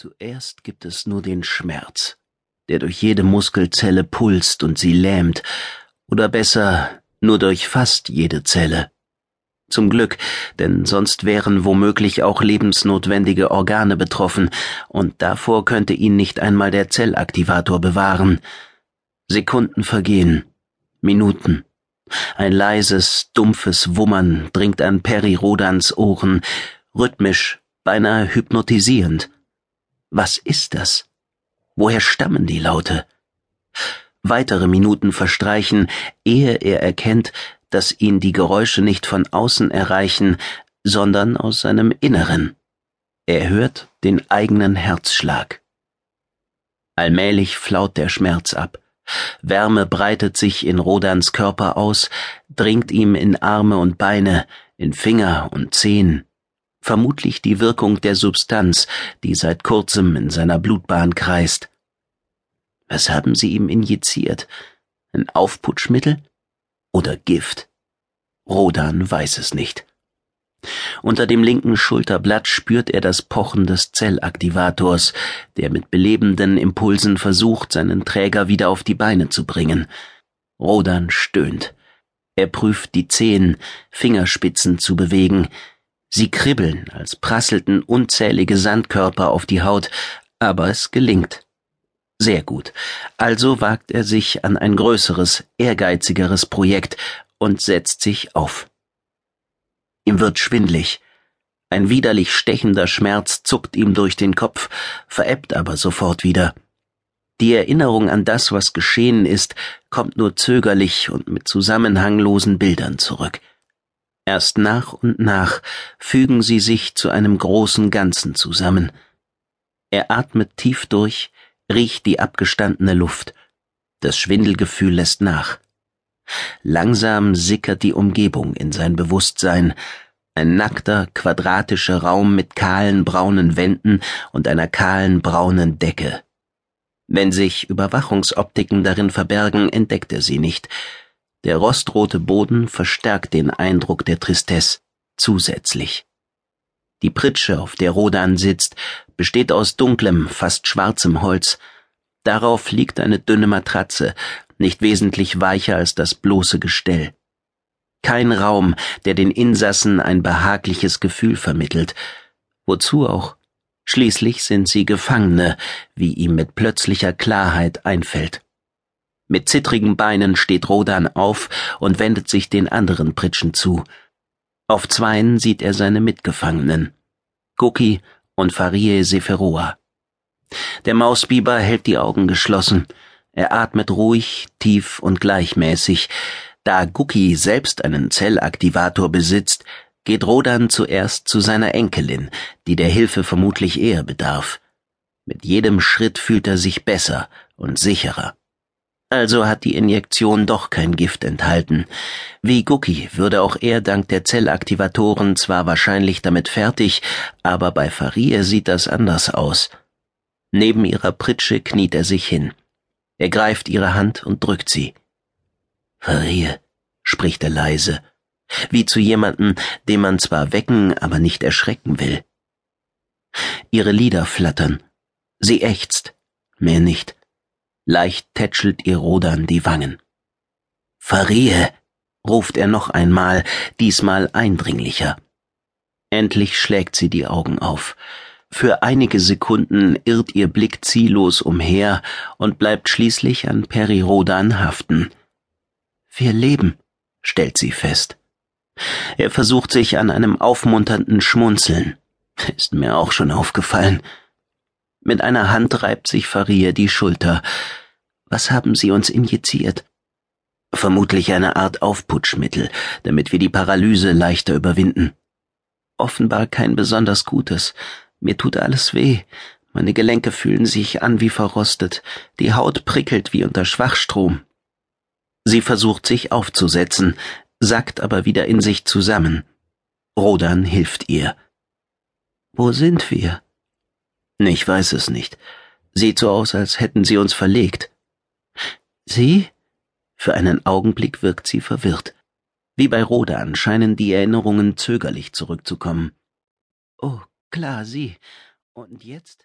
Zuerst gibt es nur den Schmerz, der durch jede Muskelzelle pulst und sie lähmt, oder besser nur durch fast jede Zelle. Zum Glück, denn sonst wären womöglich auch lebensnotwendige Organe betroffen, und davor könnte ihn nicht einmal der Zellaktivator bewahren. Sekunden vergehen, Minuten. Ein leises, dumpfes Wummern dringt an Peri Rodans Ohren, rhythmisch, beinahe hypnotisierend. Was ist das? Woher stammen die Laute? Weitere Minuten verstreichen, ehe er erkennt, dass ihn die Geräusche nicht von außen erreichen, sondern aus seinem Inneren. Er hört den eigenen Herzschlag. Allmählich flaut der Schmerz ab. Wärme breitet sich in Rodans Körper aus, dringt ihm in Arme und Beine, in Finger und Zehen. Vermutlich die Wirkung der Substanz, die seit kurzem in seiner Blutbahn kreist. Was haben sie ihm injiziert? Ein Aufputschmittel? Oder Gift? Rodan weiß es nicht. Unter dem linken Schulterblatt spürt er das Pochen des Zellaktivators, der mit belebenden Impulsen versucht, seinen Träger wieder auf die Beine zu bringen. Rodan stöhnt. Er prüft die Zehen, Fingerspitzen zu bewegen. Sie kribbeln, als prasselten unzählige Sandkörper auf die Haut, aber es gelingt. Sehr gut. Also wagt er sich an ein größeres, ehrgeizigeres Projekt und setzt sich auf. Ihm wird schwindlig. Ein widerlich stechender Schmerz zuckt ihm durch den Kopf, verebbt aber sofort wieder. Die Erinnerung an das, was geschehen ist, kommt nur zögerlich und mit zusammenhanglosen Bildern zurück. Erst nach und nach fügen sie sich zu einem großen Ganzen zusammen. Er atmet tief durch, riecht die abgestandene Luft. Das Schwindelgefühl lässt nach. Langsam sickert die Umgebung in sein Bewusstsein, ein nackter, quadratischer Raum mit kahlen braunen Wänden und einer kahlen braunen Decke. Wenn sich Überwachungsoptiken darin verbergen, entdeckt er sie nicht. Der rostrote Boden verstärkt den Eindruck der Tristesse zusätzlich. Die Pritsche, auf der Rodan sitzt, besteht aus dunklem, fast schwarzem Holz. Darauf liegt eine dünne Matratze, nicht wesentlich weicher als das bloße Gestell. Kein Raum, der den Insassen ein behagliches Gefühl vermittelt. Wozu auch? Schließlich sind sie Gefangene, wie ihm mit plötzlicher Klarheit einfällt. Mit zittrigen Beinen steht Rodan auf und wendet sich den anderen Pritschen zu. Auf zweien sieht er seine Mitgefangenen. Guki und Farie Seferoa. Der Mausbiber hält die Augen geschlossen. Er atmet ruhig, tief und gleichmäßig. Da Guki selbst einen Zellaktivator besitzt, geht Rodan zuerst zu seiner Enkelin, die der Hilfe vermutlich eher bedarf. Mit jedem Schritt fühlt er sich besser und sicherer. Also hat die Injektion doch kein Gift enthalten. Wie Guki würde auch er dank der Zellaktivatoren zwar wahrscheinlich damit fertig, aber bei Farie sieht das anders aus. Neben ihrer Pritsche kniet er sich hin. Er greift ihre Hand und drückt sie. Farie, spricht er leise, wie zu jemandem, den man zwar wecken, aber nicht erschrecken will. Ihre Lider flattern. Sie ächzt, mehr nicht. Leicht tätschelt ihr Rodan die Wangen. Farie, ruft er noch einmal, diesmal eindringlicher. Endlich schlägt sie die Augen auf. Für einige Sekunden irrt ihr Blick ziellos umher und bleibt schließlich an Peri Rodan haften. Wir leben, stellt sie fest. Er versucht sich an einem aufmunternden Schmunzeln. Ist mir auch schon aufgefallen. Mit einer Hand reibt sich Faria die Schulter. Was haben Sie uns injiziert? Vermutlich eine Art Aufputschmittel, damit wir die Paralyse leichter überwinden. Offenbar kein besonders gutes. Mir tut alles weh. Meine Gelenke fühlen sich an wie verrostet. Die Haut prickelt wie unter Schwachstrom. Sie versucht sich aufzusetzen, sackt aber wieder in sich zusammen. Rodan hilft ihr. Wo sind wir? Ich weiß es nicht. Sieht so aus, als hätten sie uns verlegt. Sie? Für einen Augenblick wirkt sie verwirrt. Wie bei Rodan scheinen die Erinnerungen zögerlich zurückzukommen. Oh, Klar, Sie. Und jetzt?